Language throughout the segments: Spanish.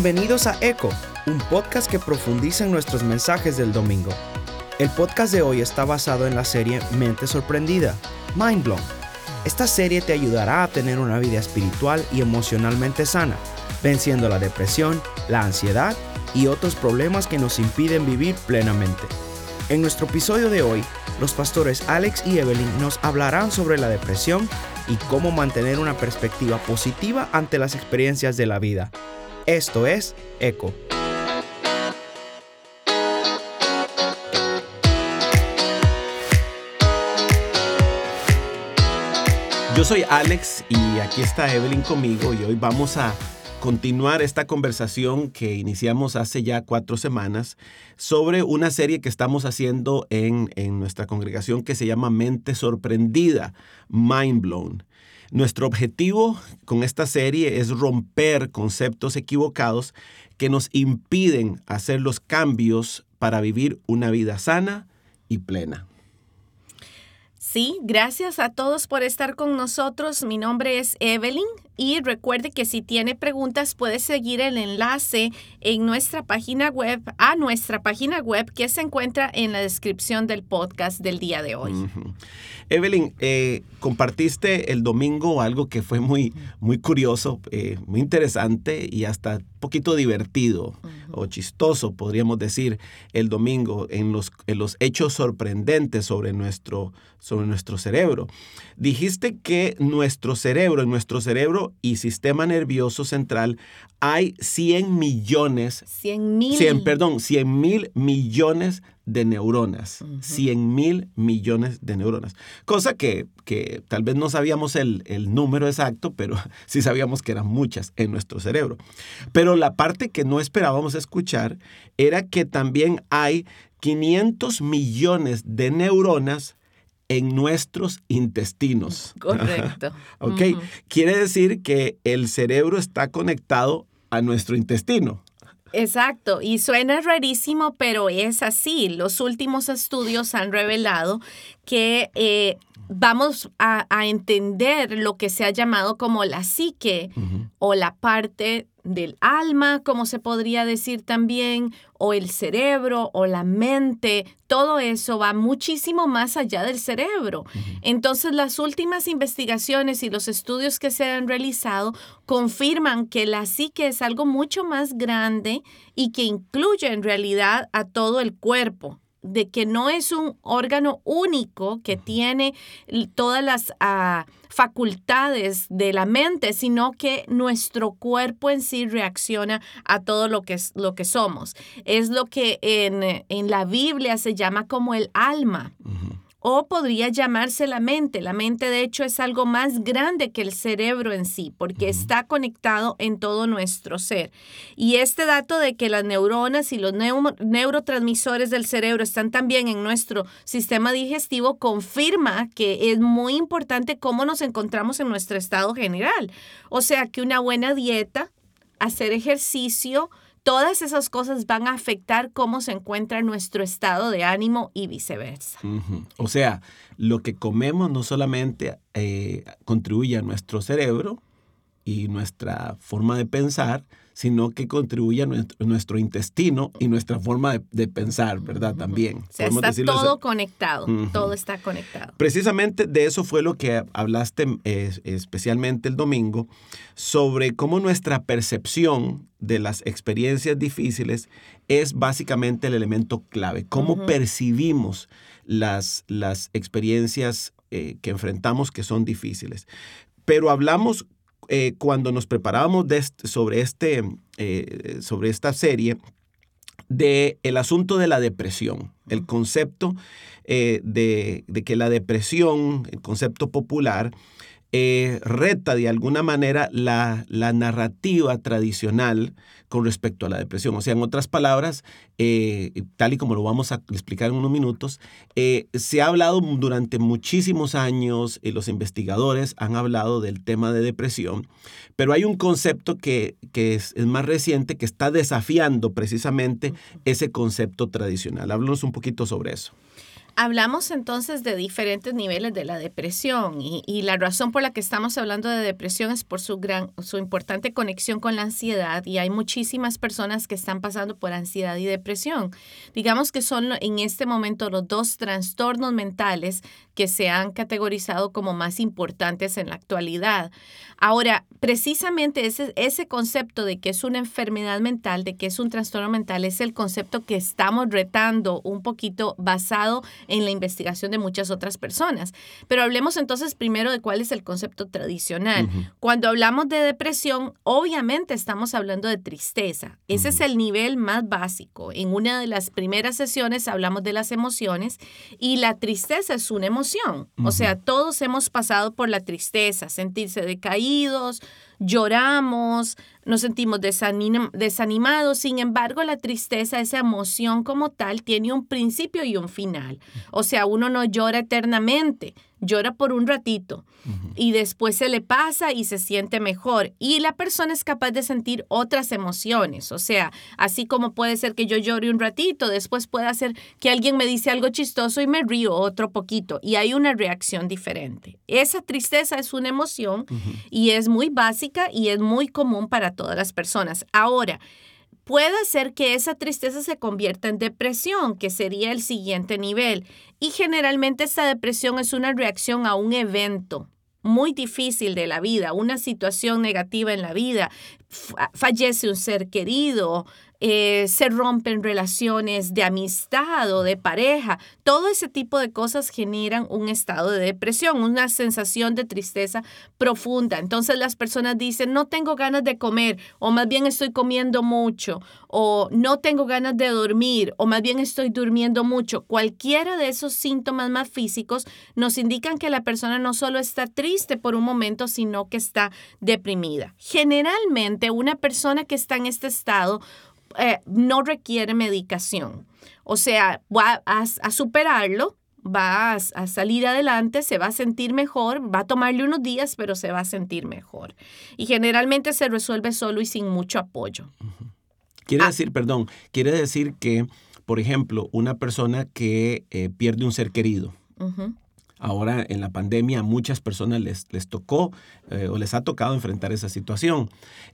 Bienvenidos a Eco, un podcast que profundiza en nuestros mensajes del domingo. El podcast de hoy está basado en la serie Mente Sorprendida, Mind Blown. Esta serie te ayudará a tener una vida espiritual y emocionalmente sana, venciendo la depresión, la ansiedad y otros problemas que nos impiden vivir plenamente. En nuestro episodio de hoy, los pastores Alex y Evelyn nos hablarán sobre la depresión y cómo mantener una perspectiva positiva ante las experiencias de la vida. Esto es ECO. Yo soy Alex y aquí está Evelyn conmigo y hoy vamos a continuar esta conversación que iniciamos hace ya cuatro semanas sobre una serie que estamos haciendo en, en nuestra congregación que se llama Mente Sorprendida, Mind Blown. Nuestro objetivo con esta serie es romper conceptos equivocados que nos impiden hacer los cambios para vivir una vida sana y plena. Sí, gracias a todos por estar con nosotros. Mi nombre es Evelyn y recuerde que si tiene preguntas puede seguir el enlace en nuestra página web, a nuestra página web que se encuentra en la descripción del podcast del día de hoy. Evelyn, eh, compartiste el domingo algo que fue muy, muy curioso, eh, muy interesante y hasta poquito divertido o chistoso, podríamos decir, el domingo en los, en los hechos sorprendentes sobre nuestro, sobre nuestro cerebro. Dijiste que nuestro cerebro, en nuestro cerebro y sistema nervioso central hay 100 millones. 100 mil. perdón, 100 mil millones de neuronas. 100 mil millones de neuronas. Cosa que, que tal vez no sabíamos el, el, número exacto, pero sí sabíamos que eran muchas en nuestro cerebro. Pero la parte que no esperábamos escuchar era que también hay 500 millones de neuronas en nuestros intestinos. Correcto. ok. Quiere decir que el cerebro está conectado a nuestro intestino. Exacto, y suena rarísimo, pero es así. Los últimos estudios han revelado que eh, vamos a, entender lo que se ha llamado como la psique o la parte del alma, como se podría decir también, o el cerebro o la mente, todo eso va muchísimo más allá del cerebro. Entonces las últimas investigaciones y los estudios que se han realizado confirman que la psique es algo mucho más grande y que incluye en realidad a todo el cuerpo de que no es un órgano único que tiene todas las ah, facultades de la mente, sino que nuestro cuerpo en sí reacciona a todo lo que, es, lo que somos. Es lo que en, en la Biblia se llama como el alma o podría llamarse la mente. La mente de hecho es algo más grande que el cerebro en sí, porque está conectado en todo nuestro ser. Y este dato de que las neuronas y los neurotransmisores del cerebro están también en nuestro sistema digestivo confirma que es muy importante cómo nos encontramos en nuestro estado general. O sea que una buena dieta, hacer ejercicio, todas esas cosas van a afectar cómo se encuentra nuestro estado de ánimo y viceversa. O sea, lo que comemos no solamente eh, contribuye a nuestro cerebro y nuestra forma de pensar, sino que contribuye a nuestro, intestino y nuestra forma de, pensar, ¿verdad? También. O sea, está todo conectado, todo está conectado. Precisamente de eso fue lo que hablaste especialmente el domingo, sobre cómo nuestra percepción de las experiencias difíciles es básicamente el elemento clave, cómo percibimos las, las experiencias eh, que enfrentamos que son difíciles. Pero hablamos eh, cuando nos preparábamos sobre, este, eh, sobre esta serie, de el asunto de la depresión, el concepto eh, de, de, que la depresión, el concepto popular, eh, reta de alguna manera la, narrativa tradicional con respecto a la depresión. O sea, en otras palabras, eh, tal y como lo vamos a explicar en unos minutos, eh, se ha hablado durante muchísimos años, y los investigadores han hablado del tema de depresión, pero hay un concepto que, es, es, más reciente que está desafiando precisamente ese concepto tradicional. Háblanos un poquito sobre eso. Hablamos entonces de diferentes niveles de la depresión y, la razón por la que estamos hablando de depresión es por su gran, su importante conexión con la ansiedad y hay muchísimas personas que están pasando por ansiedad y depresión. Digamos que son en este momento los dos trastornos mentales que se han categorizado como más importantes en la actualidad. Ahora, precisamente ese, ese concepto de que es una enfermedad mental, de que es un trastorno mental, es el concepto que estamos retando un poquito basado en la investigación de muchas otras personas. Pero hablemos entonces primero de cuál es el concepto tradicional. Cuando hablamos de depresión, obviamente estamos hablando de tristeza. Ese es el nivel más básico. En una de las primeras sesiones hablamos de las emociones y la tristeza es una emoción. O sea, todos hemos pasado por la tristeza, sentirse decaídos, lloramos, nos sentimos desanimados. Sin embargo, la tristeza, esa emoción como tal, tiene un principio y un final. O sea, uno no llora eternamente, llora por un ratito y después se le pasa y se siente mejor. Y la persona es capaz de sentir otras emociones. O sea, así como puede ser que yo llore un ratito, después puede ser que alguien me dice algo chistoso y me río otro poquito y hay una reacción diferente. Esa tristeza es una emoción y es muy básica y es muy común para todas las personas. Ahora, puede ser que esa tristeza se convierta en depresión, que sería el siguiente nivel. Y generalmente esa depresión es una reacción a un evento muy difícil de la vida, una situación negativa en la vida, fallece un ser querido, eh, se rompen relaciones de amistad o de pareja. Todo ese tipo de cosas generan un estado de depresión, una sensación de tristeza profunda. Entonces las personas dicen, no tengo ganas de comer, o más bien estoy comiendo mucho, o no tengo ganas de dormir, o más bien estoy durmiendo mucho. Cualquiera de esos síntomas más físicos nos indican que la persona no solo está triste por un momento, sino que está deprimida. Generalmente una persona que está en este estado eh, no requiere medicación. O sea, va a, superarlo, va a, salir adelante, se va a sentir mejor, va a tomarle unos días, pero se va a sentir mejor. Y generalmente se resuelve solo y sin mucho apoyo. Quiere Ah. decir, perdón, quiere decir que, por ejemplo, una persona que eh, pierde un ser querido. Ahora en la pandemia a muchas personas les, les tocó eh, o les ha tocado enfrentar esa situación.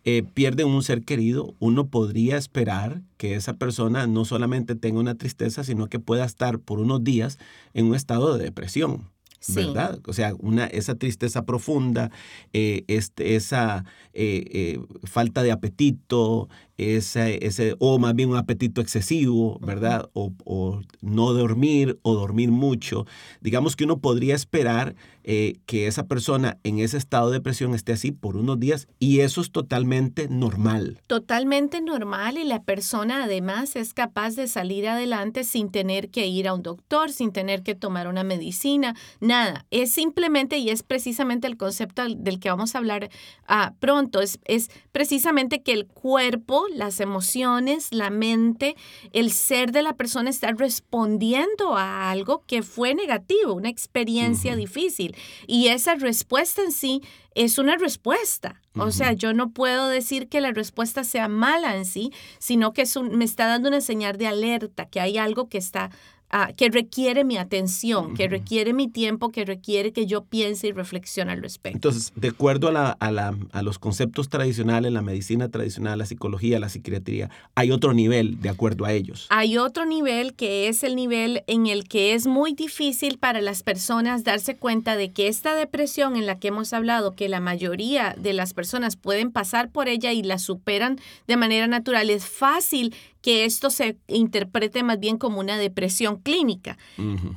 Eh, pierden un ser querido, uno podría esperar que esa persona no solamente tenga una tristeza, sino que pueda estar por unos días en un estado de depresión. Sí. ¿Verdad? O sea, una, esa tristeza profunda, eh, este, esa eh, eh, falta de apetito, ese, ese, o más bien un apetito excesivo, ¿verdad? O, o no dormir o dormir mucho. Digamos que uno podría esperar eh, que esa persona en ese estado de depresión esté así por unos días y eso es totalmente normal. Totalmente normal y la persona además es capaz de salir adelante sin tener que ir a un doctor, sin tener que tomar una medicina, nada. Es simplemente, y es precisamente el concepto del- que vamos a hablar ah, pronto, es, es precisamente que el cuerpo, las emociones, la mente, el ser de la persona está respondiendo a algo que fue negativo, una experiencia difícil. Y esa respuesta en sí es una respuesta. O sea, yo no puedo decir que la respuesta sea mala en sí, sino que es un- me está dando una señal de alerta, que hay algo que está, ah, que requiere mi atención, que requiere mi tiempo, que requiere que yo piense y reflexione al respecto. Entonces, de acuerdo a, la- a la- a los conceptos tradicionales, la medicina tradicional, la psicología, la psiquiatría, hay otro nivel de acuerdo a ellos. Hay otro nivel que es el nivel en el que es muy difícil para las personas darse cuenta de que esta depresión en la que hemos hablado, que la mayoría de las personas pueden pasar por ella y la superan de manera natural, es fácil que esto se interprete más bien como una depresión clínica.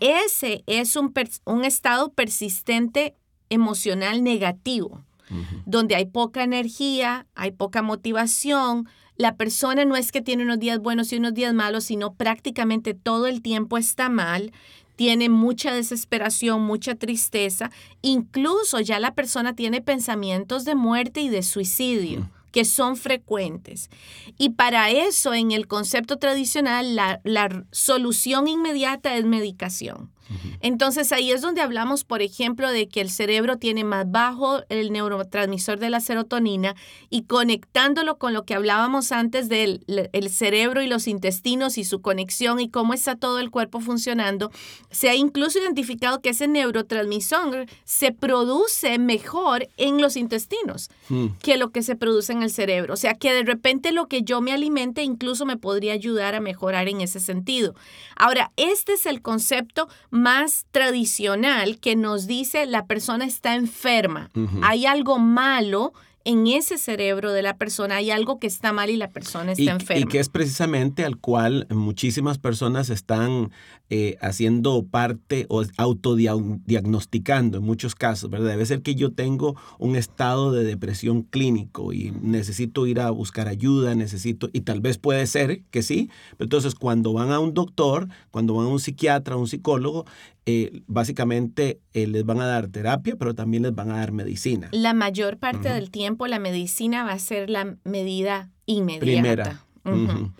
Ese es un, un estado persistente emocional negativo donde hay poca energía, hay poca motivación. La persona no es que tiene unos días buenos y unos días malos, sino prácticamente todo el tiempo está mal, tiene mucha desesperación, mucha tristeza, incluso ya la persona tiene pensamientos de muerte y de suicidio que son frecuentes. Y para eso, en el concepto tradicional, la, la solución inmediata es medicación. Entonces ahí es donde hablamos, por ejemplo, de que el cerebro tiene más bajo el neurotransmisor de la serotonina y conectándolo con lo que hablábamos antes del el cerebro y los intestinos y su conexión y cómo está todo el cuerpo funcionando, se ha incluso identificado que ese neurotransmisor se produce mejor en los intestinos Hmm. que lo que se produce en el cerebro. O sea que de repente lo que yo me alimente incluso me podría ayudar a mejorar en ese sentido. Ahora, este es el concepto más tradicional que nos dice la persona está enferma. Hay algo malo en ese cerebro de la persona, hay algo que está mal y la persona está y, enferma. y que es precisamente al cual muchísimas personas están eh, haciendo parte o autodiagnosticando en muchos casos, ¿verdad? Debe ser que yo tengo un estado de depresión clínico y necesito ir a buscar ayuda, necesito, y tal vez puede ser que sí, pero entonces cuando van a un doctor, cuando van a un psiquiatra, a un psicólogo, eh, básicamente eh, les van a dar terapia, pero también les van a dar medicina. La mayor parte del tiempo la medicina va a ser la medida inmediata. Primera.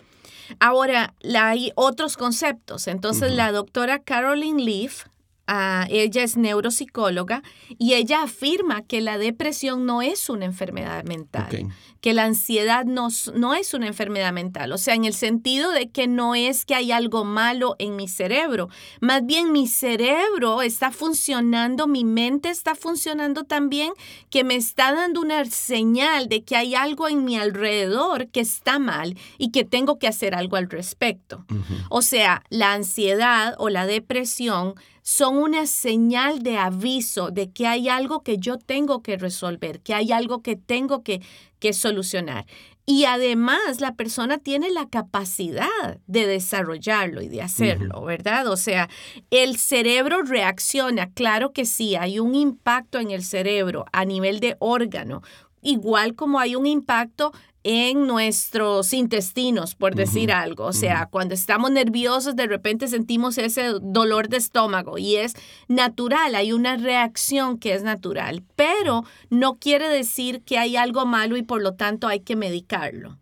Ahora, la- hay otros conceptos. Entonces, la doctora Caroline Leaf, ah, ella es neuropsicóloga y ella afirma que la depresión no es una enfermedad mental, que la ansiedad no, no es una enfermedad mental, o sea, en el sentido de que no es que hay algo malo en mi cerebro, más bien mi cerebro está funcionando, mi mente está funcionando también, que me está dando una señal de que hay algo en mi alrededor que está mal y que tengo que hacer algo al respecto. O sea, la ansiedad o la depresión son una señal de aviso de que hay algo que yo tengo que resolver, que hay algo que tengo que, que solucionar. Y además la persona tiene la capacidad de desarrollarlo y de hacerlo, ¿verdad? O sea, el cerebro reacciona, claro que sí, hay un impacto en el cerebro a nivel de órgano, igual como hay un impacto en nuestros intestinos, por decir algo. O sea, cuando estamos nerviosos, de repente sentimos ese dolor de estómago y es natural, hay una reacción que es natural, pero no quiere decir que hay algo malo y por lo tanto hay que medicarlo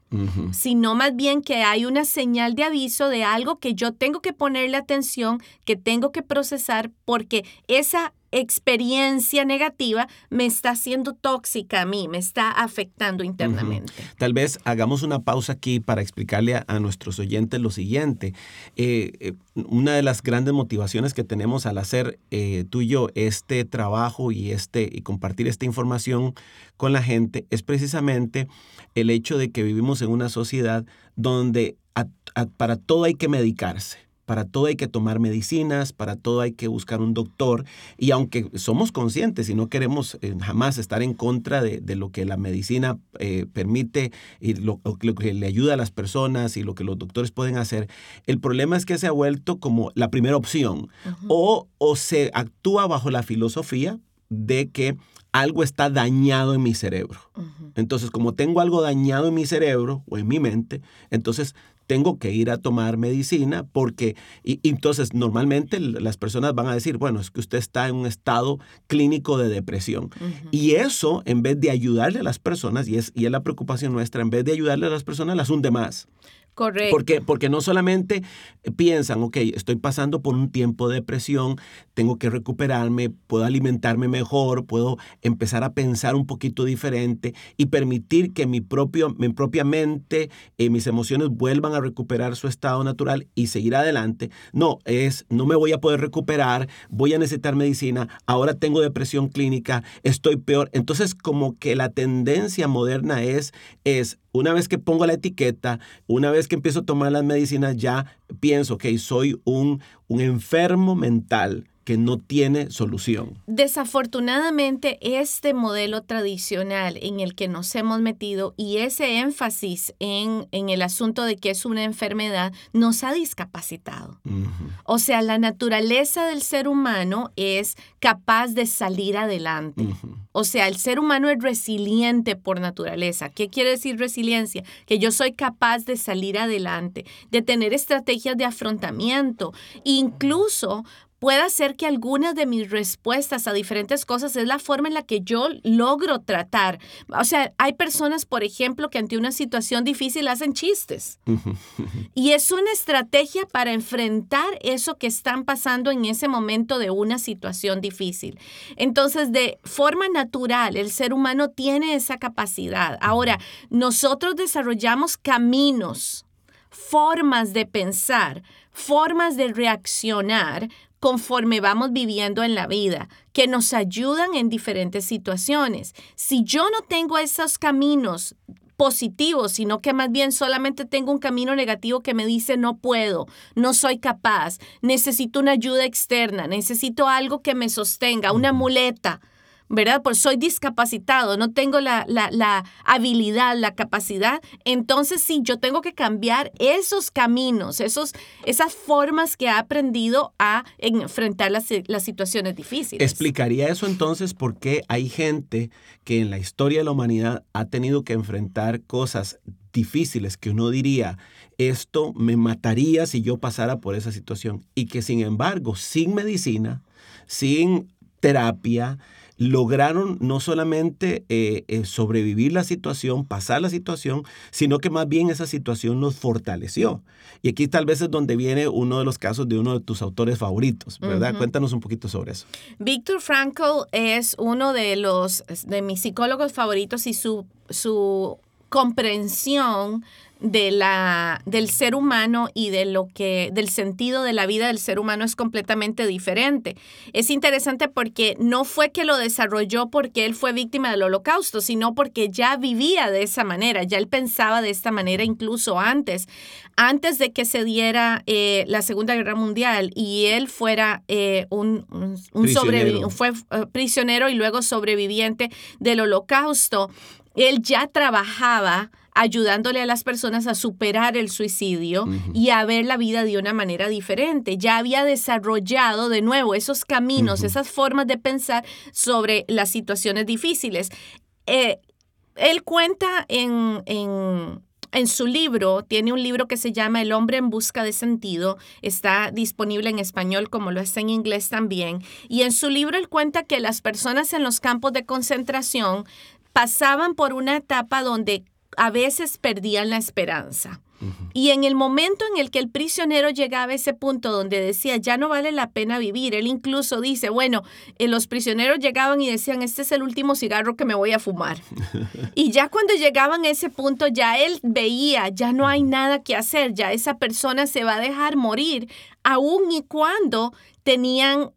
Sino más bien que hay una señal de aviso de algo que yo tengo que ponerle atención, que tengo que procesar, porque esa experiencia negativa me está haciendo tóxica a mí, me está afectando internamente. Tal vez hagamos una pausa aquí para explicarle a, a nuestros oyentes lo siguiente. Eh, eh, una de las grandes motivaciones que tenemos al hacer eh, tú y yo este trabajo y, este, y compartir esta información con la gente es precisamente el hecho de que vivimos en una sociedad donde a- a- para todo hay que medicarse. Para todo hay que tomar medicinas, para todo hay que buscar un doctor. Y aunque somos conscientes y no queremos eh, jamás estar en contra de, de lo que la medicina eh, permite y lo, lo que le ayuda a las personas y lo que los doctores pueden hacer, el problema es que se ha vuelto como la primera opción. O se actúa bajo la filosofía de que algo está dañado en mi cerebro. Entonces, como tengo algo dañado en mi cerebro o en mi mente, entonces tengo que ir a tomar medicina porque, y, y entonces normalmente las personas van a decir, bueno, es que usted está en un estado clínico de depresión. Y eso, en vez de ayudarle a las personas, y es, y es la preocupación nuestra, en vez de ayudarle a las personas, las hunde más. Correcto. Porque, porque no solamente piensan, ok, estoy pasando por un tiempo de depresión, tengo que recuperarme, puedo alimentarme mejor, puedo empezar a pensar un poquito diferente y permitir que mi, propio, mi propia mente, eh, mis emociones vuelvan a recuperar su estado natural y seguir adelante. No, es, no me voy a poder recuperar, voy a necesitar medicina, ahora tengo depresión clínica, estoy peor. Entonces, como que la tendencia moderna es, es una vez que pongo la etiqueta, una vez que empiezo a tomar las medicinas, ya pienso que soy un, un enfermo mental que no tiene solución. Desafortunadamente, este modelo tradicional en el que nos hemos metido y ese énfasis en, en el asunto de que es una enfermedad nos ha discapacitado. O sea, la naturaleza del ser humano es capaz de salir adelante. O sea, el ser humano es resiliente por naturaleza. ¿Qué quiere decir resiliencia? Que yo soy capaz de salir adelante, de tener estrategias de afrontamiento, incluso puede ser que algunas de mis respuestas a diferentes cosas es la forma en la que yo logro tratar. O sea, hay personas, por ejemplo, que ante una situación difícil hacen chistes. y es una estrategia para enfrentar eso que están pasando en ese momento de una situación difícil. Entonces, de forma natural, el ser humano tiene esa capacidad. Ahora, nosotros desarrollamos caminos, formas de pensar, formas de reaccionar conforme vamos viviendo en la vida, que nos ayudan en diferentes situaciones. Si yo no tengo esos caminos positivos, sino que más bien solamente tengo un camino negativo que me dice no puedo, no soy capaz, necesito una ayuda externa, necesito algo que me sostenga, una muleta ¿verdad? Pues soy discapacitado, no tengo la, habilidad, la capacidad. Entonces sí, yo tengo que cambiar esos caminos, esos, esas formas que he aprendido a enfrentar las, las situaciones difíciles. ¿Explicaría eso entonces por qué hay gente que en la historia de la humanidad ha tenido que enfrentar cosas difíciles que uno diría, esto me mataría si yo pasara por esa situación y que sin embargo, sin medicina, sin terapia, lograron no solamente eh, eh, sobrevivir la situación, pasar la situación, sino que más bien esa situación nos fortaleció. Y aquí tal vez es donde viene uno de los casos de uno de tus autores favoritos, ¿verdad? Cuéntanos un poquito sobre eso. Víctor Frankl es uno de los de mis psicólogos favoritos y su, su comprensión de la, del ser humano y de lo que, del sentido de la vida del ser humano es completamente diferente. Es interesante porque no fue que lo desarrolló porque él fue víctima del holocausto, sino porque ya vivía de esa manera, ya él pensaba de esta manera incluso antes, antes de que se diera eh, la Segunda Guerra Mundial y él fuera eh, un, un, sobreviviente, fue eh, prisionero y luego sobreviviente del holocausto. Él ya trabajaba ayudándole a las personas a superar el suicidio y a ver la vida de una manera diferente. Ya había desarrollado de nuevo esos caminos, esas formas de pensar sobre las situaciones difíciles. Eh, él cuenta en, en, en su libro, tiene un libro que se llama El hombre en busca de sentido, está disponible en español como lo está en inglés también, y en su libro él cuenta que las personas en los campos de concentración pasaban por una etapa donde a veces perdían la esperanza. Y en el momento en el que el prisionero llegaba a ese punto donde decía, ya no vale la pena vivir, él incluso dice, bueno, eh, los prisioneros llegaban y decían, este es el último cigarro que me voy a fumar. y ya cuando llegaban a ese punto, ya él veía, ya no hay nada que hacer, ya esa persona se va a dejar morir, aun y cuando tenían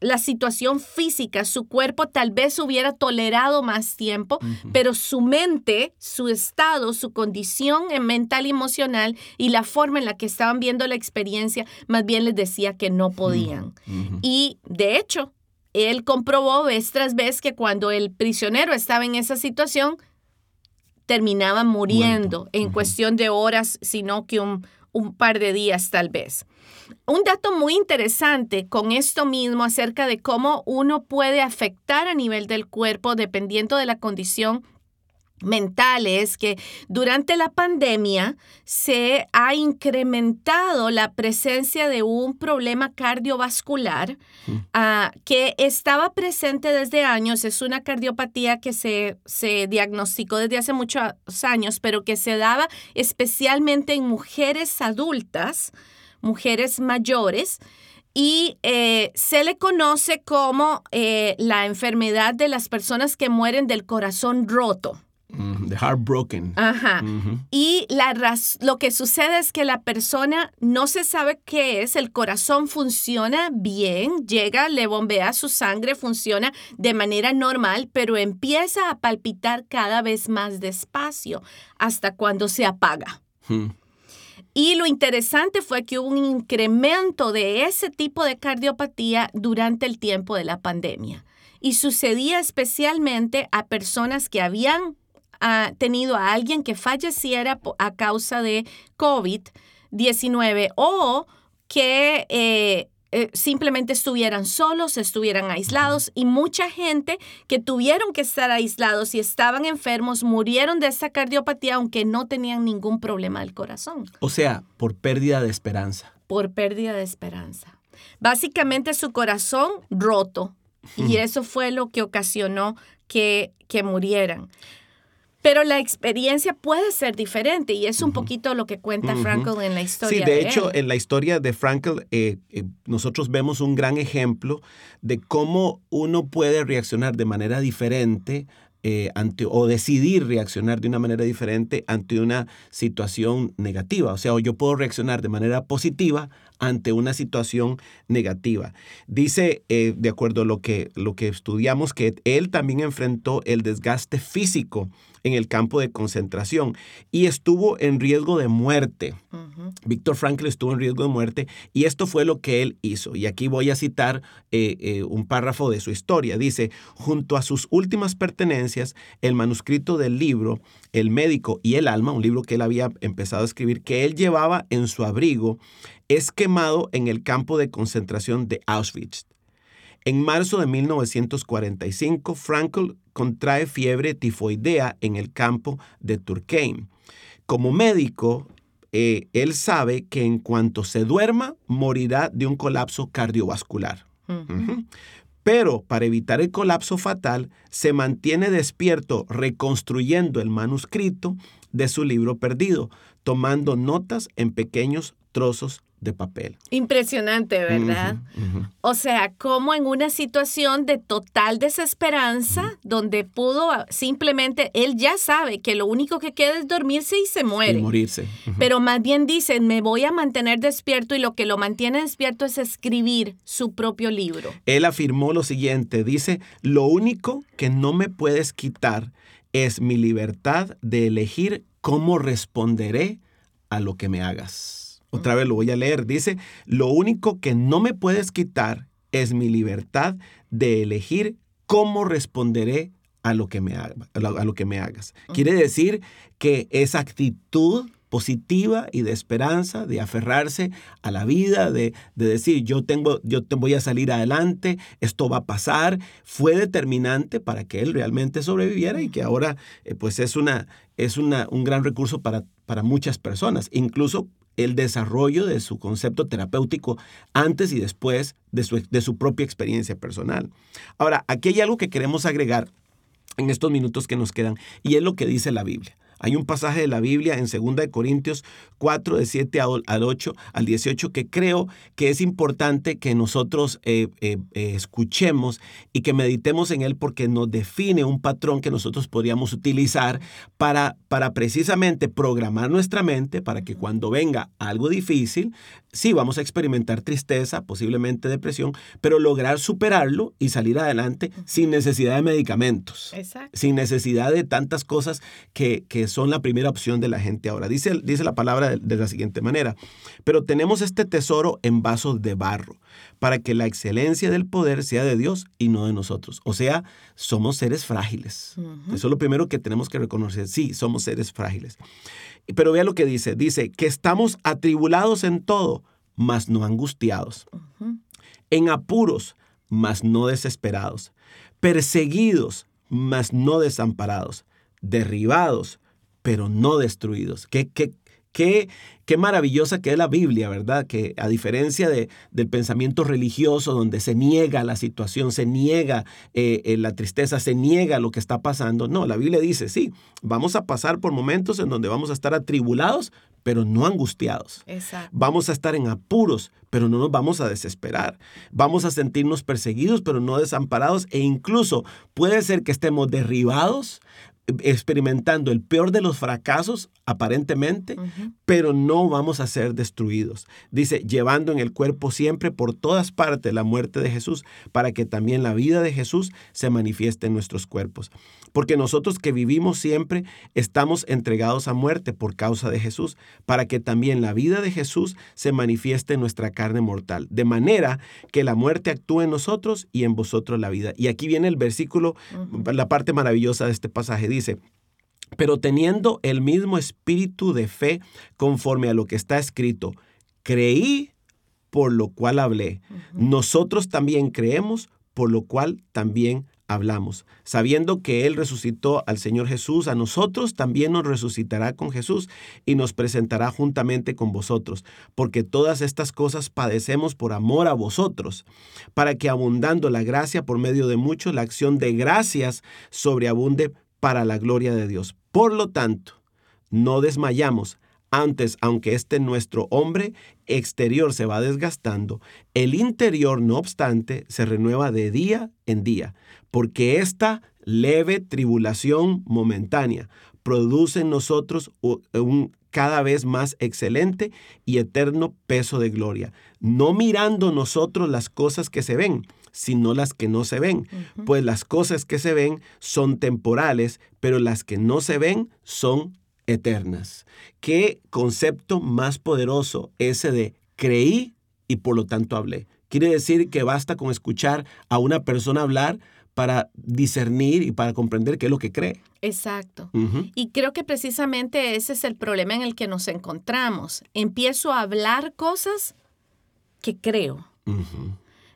la situación física, su cuerpo tal vez hubiera tolerado más tiempo, pero su mente, su estado, su condición mental y emocional y la forma en la que estaban viendo la experiencia, más bien les decía que no podían. Y de hecho, él comprobó vez tras vez que cuando el prisionero estaba en esa situación, terminaba muriendo en cuestión de horas, sino que un, un par de días tal vez. Un dato muy interesante con esto mismo acerca de cómo uno puede afectar a nivel del cuerpo dependiendo de la condición mental es que durante la pandemia se ha incrementado la presencia de un problema cardiovascular mm. ah, que estaba presente desde años. Es una cardiopatía que se, se diagnosticó desde hace muchos años, pero que se daba especialmente en mujeres adultas mujeres mayores y eh, se le conoce como eh, la enfermedad de las personas que mueren del corazón roto. Mm, the heartbroken. Ajá. Y la lo que sucede es que la persona no se sabe qué es, el corazón funciona bien, llega, le bombea su sangre, funciona de manera normal, pero empieza a palpitar cada vez más despacio hasta cuando se apaga. Hmm. Y lo interesante fue que hubo un incremento de ese tipo de cardiopatía durante el tiempo de la pandemia. Y sucedía especialmente a personas que habían ah, tenido a alguien que falleciera a causa de COVID-19 o que eh, eh, simplemente estuvieran solos, estuvieran aislados y mucha gente que tuvieron que estar aislados y estaban enfermos murieron de esa cardiopatía aunque no tenían ningún problema del corazón. O sea, por pérdida de esperanza. Por pérdida de esperanza. Básicamente su corazón roto. Y eso fue lo que ocasionó que, que murieran. Pero la experiencia puede ser diferente y es un poquito lo que cuenta Frankl en la historia. Sí, de, hecho, en la historia de Frankl eh, eh, nosotros vemos un gran ejemplo de cómo uno puede reaccionar de manera diferente eh, ante, o decidir reaccionar de una manera diferente ante una situación negativa. O sea, yo puedo reaccionar de manera positiva ante una situación negativa. Dice, de acuerdo a lo que, lo que estudiamos, que él también enfrentó el desgaste físico en el campo de concentración y estuvo en riesgo de muerte. Víctor Frankl estuvo en riesgo de muerte y esto fue lo que él hizo. Y aquí voy a citar eh, eh, un párrafo de su historia. Dice, junto a sus últimas pertenencias, el manuscrito del libro El médico y el alma, un libro que él había empezado a escribir, que él llevaba en su abrigo, es quemado en el campo de concentración de Auschwitz. En marzo de 1945, Frankl contrae fiebre tifoidea en el campo de Turkheim. Como médico, eh, él sabe que en cuanto se duerma, morirá de un colapso cardiovascular. Pero para evitar el colapso fatal, se mantiene despierto reconstruyendo el manuscrito de su libro perdido, tomando notas en pequeños trozos de papel. Impresionante, ¿verdad? O sea, como en una situación de total desesperanza, donde pudo simplemente, él ya sabe que lo único que queda es dormirse y se muere. Y morirse. Pero más bien dice, me voy a mantener despierto y lo que lo mantiene despierto es escribir su propio libro. Él afirmó lo siguiente, dice, lo único que no me puedes quitar es mi libertad de elegir cómo responderé a lo que me hagas. Otra vez lo voy a leer. Dice, lo único que no me puedes quitar es mi libertad de elegir cómo responderé a lo que me, a lo que me hagas. Quiere decir que esa actitud positiva y de esperanza, de aferrarse a la vida, de, decir yo tengo, yo te voy a salir adelante, esto va a pasar, fue determinante para que él realmente sobreviviera y que ahora eh, pues es, una, es una, un gran recurso para, para muchas personas, incluso el desarrollo de su concepto terapéutico antes y después de su, de su propia experiencia personal. Ahora, aquí hay algo que queremos agregar en estos minutos que nos quedan y es lo que dice la Biblia. Hay un pasaje de la Biblia en 2 Corintios 4, de 7 al 8, al 18, que creo que es importante que nosotros eh, eh, eh, escuchemos y que meditemos en él porque nos define un patrón que nosotros podríamos utilizar para, para precisamente programar nuestra mente para que cuando venga algo difícil, sí, vamos a experimentar tristeza, posiblemente depresión, pero lograr superarlo y salir adelante sin necesidad de medicamentos, sin necesidad de tantas cosas que, que son la primera opción de la gente ahora. Dice, dice la palabra de, de la siguiente manera, pero tenemos este tesoro en vasos de barro para que la excelencia del poder sea de Dios y no de nosotros. O sea, somos seres frágiles. Eso es lo primero que tenemos que reconocer. Sí, somos seres frágiles. Pero vea lo que dice. Dice que estamos atribulados en todo, mas no angustiados. En apuros, mas no desesperados. Perseguidos, mas no desamparados. Derribados, pero no destruidos. ¿Qué, qué, qué, qué maravillosa que es la Biblia, ¿verdad? Que a diferencia de, del pensamiento religioso donde se niega la situación, se niega eh, eh, la tristeza, se niega lo que está pasando, no, la Biblia dice, sí, vamos a pasar por momentos en donde vamos a estar atribulados, pero no angustiados. Vamos a estar en apuros, pero no nos vamos a desesperar. Vamos a sentirnos perseguidos, pero no desamparados e incluso puede ser que estemos derribados, experimentando el peor de los fracasos, aparentemente, pero no vamos a ser destruidos. Dice, llevando en el cuerpo siempre por todas partes la muerte de Jesús, para que también la vida de Jesús se manifieste en nuestros cuerpos. Porque nosotros que vivimos siempre estamos entregados a muerte por causa de Jesús, para que también la vida de Jesús se manifieste en nuestra carne mortal, de manera que la muerte actúe en nosotros y en vosotros la vida. Y aquí viene el versículo, la parte maravillosa de este pasaje dice, pero teniendo el mismo espíritu de fe conforme a lo que está escrito, creí por lo cual hablé. Nosotros también creemos por lo cual también hablamos, sabiendo que Él resucitó al Señor Jesús, a nosotros también nos resucitará con Jesús y nos presentará juntamente con vosotros, porque todas estas cosas padecemos por amor a vosotros, para que abundando la gracia por medio de muchos, la acción de gracias sobreabunde para la gloria de Dios. Por lo tanto, no desmayamos. Antes, aunque este nuestro hombre exterior se va desgastando, el interior, no obstante, se renueva de día en día, porque esta leve tribulación momentánea produce en nosotros un cada vez más excelente y eterno peso de gloria, no mirando nosotros las cosas que se ven, sino las que no se ven, pues las cosas que se ven son temporales, pero las que no se ven son eternas. ¿Qué concepto más poderoso ese de creí y por lo tanto hablé? Quiere decir que basta con escuchar a una persona hablar para discernir y para comprender qué es lo que cree. Exacto. Y creo que precisamente ese es el problema en el que nos encontramos. Empiezo a hablar cosas que creo.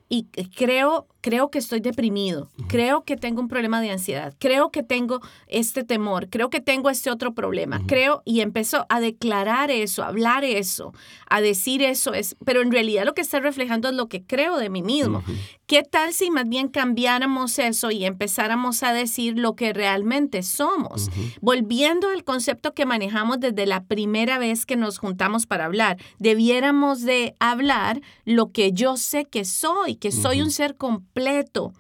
Y creo creo que estoy deprimido, creo que tengo un problema de ansiedad, creo que tengo este temor, creo que tengo este otro problema, creo, y empezó a declarar eso, a hablar eso, a decir eso, es, pero en realidad lo que está reflejando es lo que creo de mí mismo. ¿Qué tal si más bien cambiáramos eso y empezáramos a decir lo que realmente somos? Volviendo al concepto que manejamos desde la primera vez que nos juntamos para hablar, debiéramos de hablar lo que yo sé que soy, que soy un ser completo completo,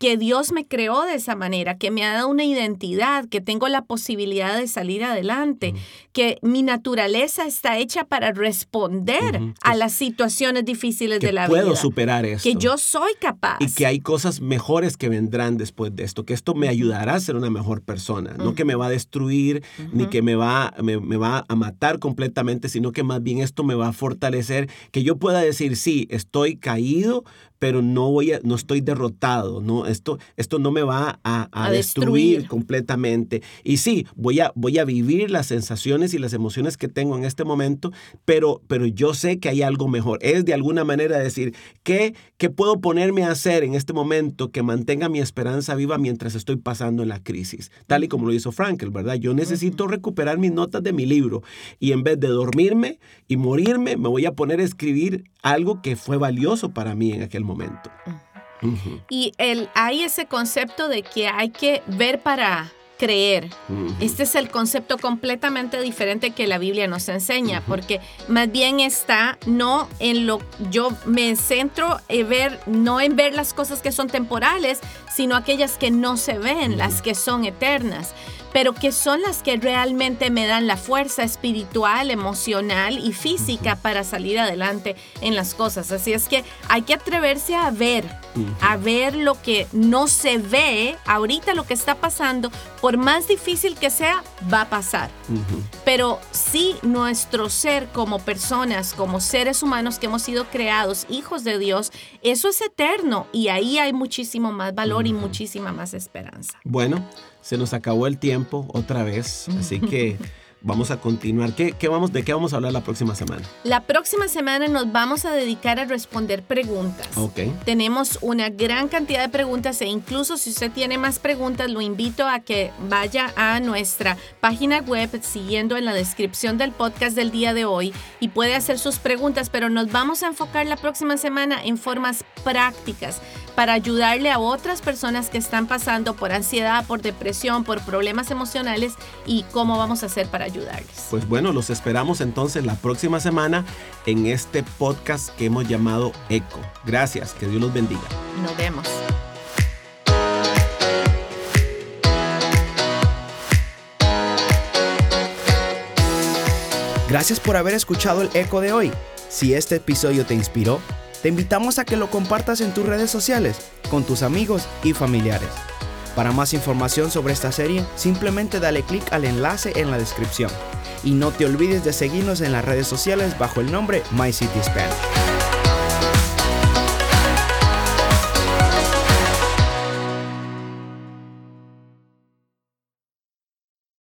que Dios me creó de esa manera, que me ha dado una identidad, que tengo la posibilidad de salir adelante, que mi naturaleza está hecha para responder a las situaciones difíciles de la vida. Puedo superar esto. Que yo soy capaz. Y que hay cosas mejores que vendrán después de esto, que esto me ayudará a ser una mejor persona, no que me va a destruir ni que me va, me, me va a matar completamente, sino que más bien esto me va a fortalecer, que yo pueda decir, sí, estoy caído, pero no voy a, no estoy derrotado, no, esto, esto no me va a, destruir, completamente. Y sí, voy a, voy a vivir las sensaciones y las emociones que tengo en este momento, pero, pero yo sé que hay algo mejor. Es de alguna manera decir, ¿qué, ¿qué puedo ponerme a hacer en este momento que mantenga mi esperanza viva mientras estoy pasando en la crisis? Tal y como lo hizo Frankel, ¿verdad? Yo necesito recuperar mis notas de mi libro y en vez de dormirme y morirme, me voy a poner a escribir algo que fue valioso para mí en aquel momento. Y el, hay ese concepto de que hay que ver para creer. Este es el concepto completamente diferente que la Biblia nos enseña, porque más bien está no en lo yo me centro en ver no en ver las cosas que son temporales, sino aquellas que no se ven, las que son eternas pero que son las que realmente me dan la fuerza espiritual, emocional y física para salir adelante en las cosas. Así es que hay que atreverse a ver, a ver lo que no se ve, ahorita lo que está pasando, por más difícil que sea, va a pasar. Pero sí nuestro ser como personas, como seres humanos que hemos sido creados, hijos de Dios, eso es eterno y ahí hay muchísimo más valor y muchísima más esperanza. Bueno, se nos acabó el tiempo otra vez, así que vamos a continuar. ¿Qué, vamos, ¿De qué vamos a hablar la próxima semana? La próxima semana nos vamos a dedicar a responder preguntas. Ok. Tenemos una gran cantidad de preguntas e incluso si usted tiene más preguntas, lo invito a que vaya a nuestra página web siguiendo en la descripción del podcast del día de hoy y puede hacer sus preguntas, pero nos vamos a enfocar la próxima semana en formas prácticas para ayudarle a otras personas que están pasando por ansiedad, por depresión, por problemas emocionales y cómo vamos a hacer para ayudarles. Pues bueno, los esperamos entonces la próxima semana en este podcast que hemos llamado Eco. Gracias, que Dios los bendiga. Nos vemos. Gracias por haber escuchado el Eco de hoy. Si este episodio te inspiró, te invitamos a que lo compartas en tus redes sociales con tus amigos y familiares. Para más información sobre esta serie, simplemente dale clic al enlace en la descripción. Y no te olvides de seguirnos en las redes sociales bajo el nombre My.